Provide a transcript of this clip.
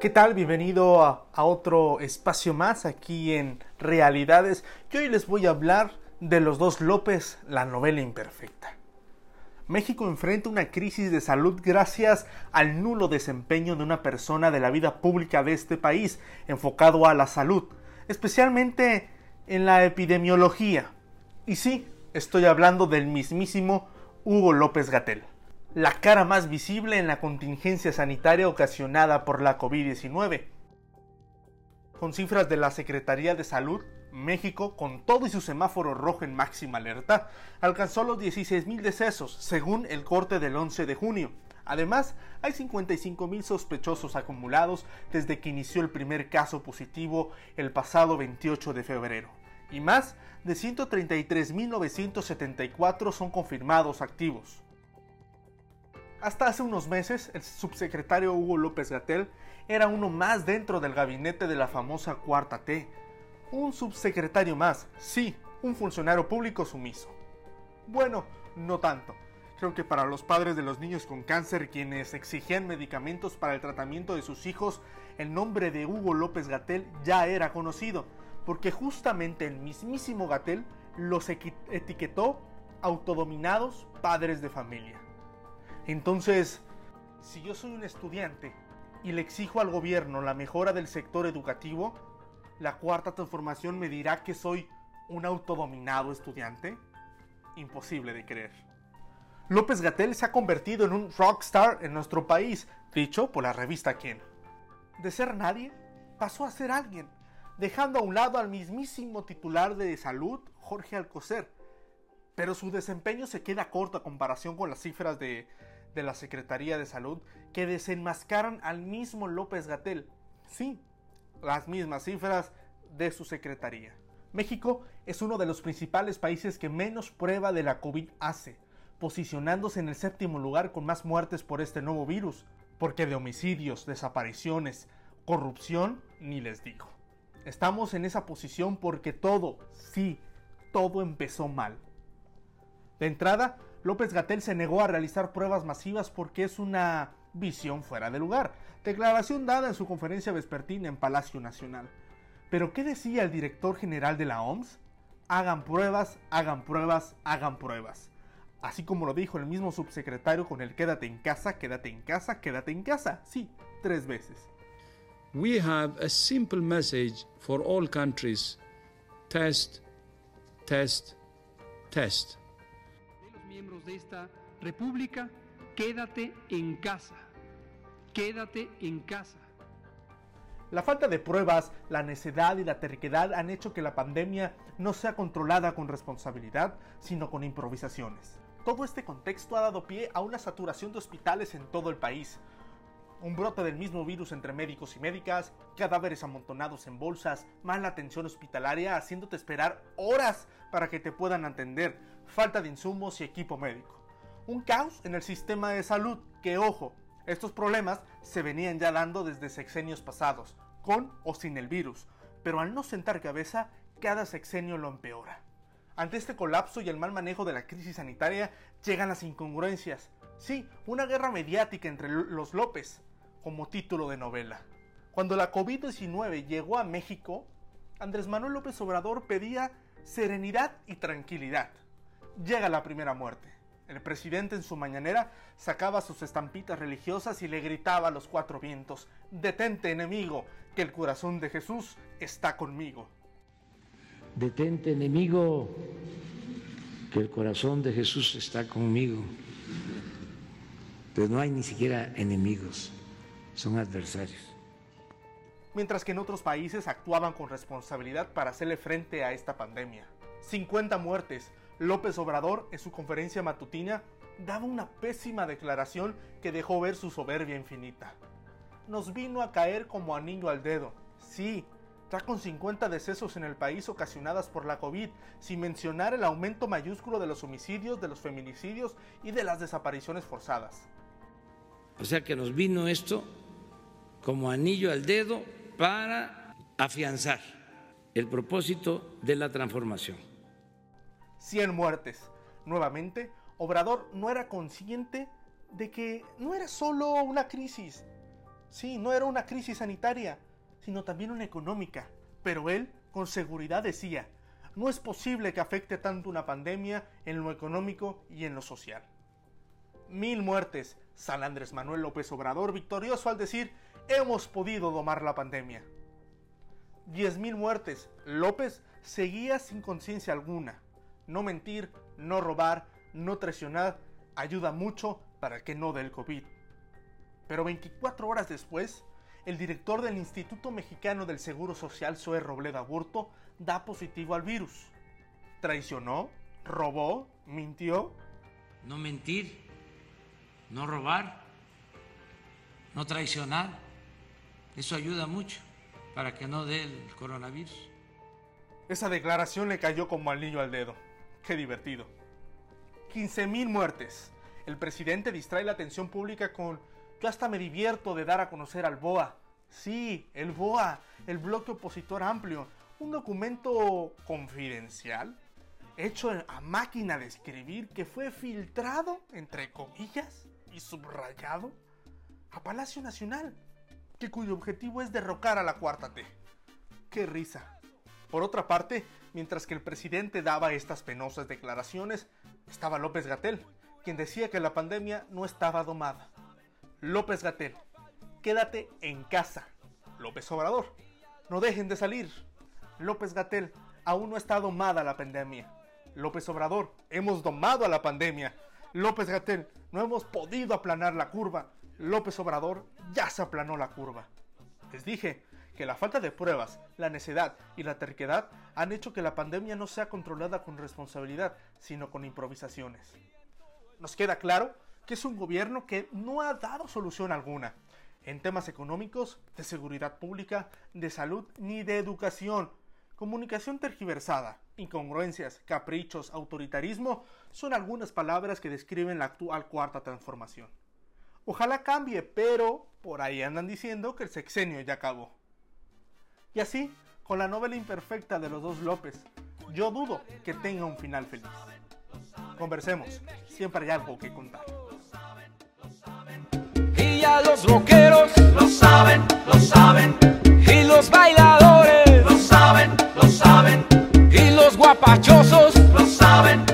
¿Qué tal? Bienvenido a, otro espacio más aquí en Realidades. Y hoy les voy a hablar de Los dos López, la novela imperfecta. México enfrenta una crisis de salud gracias al nulo desempeño de una persona de la vida pública de este país enfocado a la salud, especialmente en la epidemiología. Y sí, estoy hablando del mismísimo Hugo López Gatel la cara más visible en la contingencia sanitaria ocasionada por la COVID-19. Con cifras de la Secretaría de Salud, México, con todo y su semáforo rojo en máxima alerta, alcanzó los 16.000 decesos, según el corte del 11 de junio. Además, hay 55.000 sospechosos acumulados desde que inició el primer caso positivo el pasado 28 de febrero. Y más de 133.974 son confirmados activos. Hasta hace unos meses, el subsecretario Hugo López Gatel era uno más dentro del gabinete de la famosa Cuarta T. Un subsecretario más, sí, un funcionario público sumiso. Bueno, no tanto. Creo que para los padres de los niños con cáncer quienes exigían medicamentos para el tratamiento de sus hijos, el nombre de Hugo López Gatel ya era conocido, porque justamente el mismísimo Gatel los etiquetó autodominados padres de familia. Entonces, si yo soy un estudiante y le exijo al gobierno la mejora del sector educativo, ¿la cuarta transformación me dirá que soy un autodominado estudiante? Imposible de creer. López Gatel se ha convertido en un rockstar en nuestro país, dicho por la revista Quién. De ser nadie, pasó a ser alguien, dejando a un lado al mismísimo titular de salud, Jorge Alcocer. Pero su desempeño se queda corto a comparación con las cifras de de la Secretaría de Salud que desenmascaran al mismo López Gatel. Sí, las mismas cifras de su secretaría. México es uno de los principales países que menos prueba de la COVID hace, posicionándose en el séptimo lugar con más muertes por este nuevo virus, porque de homicidios, desapariciones, corrupción, ni les digo. Estamos en esa posición porque todo, sí, todo empezó mal. De entrada, López Gatel se negó a realizar pruebas masivas porque es una visión fuera de lugar. Declaración dada en su conferencia vespertina en Palacio Nacional. Pero ¿qué decía el director general de la OMS? Hagan pruebas, hagan pruebas, hagan pruebas. Así como lo dijo el mismo subsecretario con el quédate en casa, quédate en casa, quédate en casa. Sí, tres veces. We have a simple message for all countries. Test, test, test de esta república, quédate en casa, quédate en casa. La falta de pruebas, la necedad y la terquedad han hecho que la pandemia no sea controlada con responsabilidad, sino con improvisaciones. Todo este contexto ha dado pie a una saturación de hospitales en todo el país, un brote del mismo virus entre médicos y médicas, cadáveres amontonados en bolsas, mala atención hospitalaria haciéndote esperar horas para que te puedan atender, falta de insumos y equipo médico. Un caos en el sistema de salud que, ojo, estos problemas se venían ya dando desde sexenios pasados, con o sin el virus, pero al no sentar cabeza, cada sexenio lo empeora. Ante este colapso y el mal manejo de la crisis sanitaria llegan las incongruencias. Sí, una guerra mediática entre los López, como título de novela. Cuando la COVID-19 llegó a México, Andrés Manuel López Obrador pedía serenidad y tranquilidad. Llega la primera muerte. El presidente en su mañanera sacaba sus estampitas religiosas y le gritaba a los cuatro vientos, Detente enemigo, que el corazón de Jesús está conmigo. Detente enemigo, que el corazón de Jesús está conmigo. Pero no hay ni siquiera enemigos son adversarios. Mientras que en otros países actuaban con responsabilidad para hacerle frente a esta pandemia. 50 muertes. López Obrador, en su conferencia matutina, daba una pésima declaración que dejó ver su soberbia infinita. Nos vino a caer como anillo al dedo. Sí, ya con 50 decesos en el país ocasionadas por la COVID, sin mencionar el aumento mayúsculo de los homicidios, de los feminicidios y de las desapariciones forzadas. O sea que nos vino esto como anillo al dedo para afianzar el propósito de la transformación. 100 muertes. Nuevamente, Obrador no era consciente de que no era solo una crisis, Sí, no era una crisis sanitaria, sino también una económica. Pero él, con seguridad, decía, no es posible que afecte tanto una pandemia en lo económico y en lo social. Mil muertes, San Andrés Manuel López Obrador victorioso al decir, hemos podido domar la pandemia. Diez mil muertes, López seguía sin conciencia alguna. No mentir, no robar, no traicionar, ayuda mucho para que no dé el COVID. Pero 24 horas después, el director del Instituto Mexicano del Seguro Social, Zoe Robledo Aburto, da positivo al virus. ¿Traicionó? ¿Robó? ¿Mintió? No mentir, no robar, no traicionar. Eso ayuda mucho para que no dé el coronavirus. Esa declaración le cayó como anillo al dedo. Qué divertido. 15.000 muertes. El presidente distrae la atención pública con yo hasta me divierto de dar a conocer al BOA. Sí, el BOA, el bloque opositor amplio, un documento confidencial hecho a máquina de escribir que fue filtrado, entre comillas, y subrayado a Palacio Nacional, que cuyo objetivo es derrocar a la cuarta T. ¡Qué risa! Por otra parte, mientras que el presidente daba estas penosas declaraciones, estaba López Gatel, quien decía que la pandemia no estaba domada. López Gatel, quédate en casa. López Obrador, no dejen de salir. López Gatel, aún no está domada la pandemia. López Obrador, hemos domado a la pandemia. López Gatel, no hemos podido aplanar la curva. López Obrador, ya se aplanó la curva. Les dije que la falta de pruebas, la necedad y la terquedad han hecho que la pandemia no sea controlada con responsabilidad, sino con improvisaciones. Nos queda claro que es un gobierno que no ha dado solución alguna en temas económicos, de seguridad pública, de salud ni de educación. Comunicación tergiversada, incongruencias, caprichos, autoritarismo son algunas palabras que describen la actual cuarta transformación. Ojalá cambie, pero por ahí andan diciendo que el sexenio ya acabó. Y así, con la novela imperfecta de los dos López, yo dudo que tenga un final feliz. Conversemos, siempre hay algo que contar. Y ya los rockeros lo saben, lo saben. Y los bailadores lo saben, lo saben. Y los guapachosos lo saben,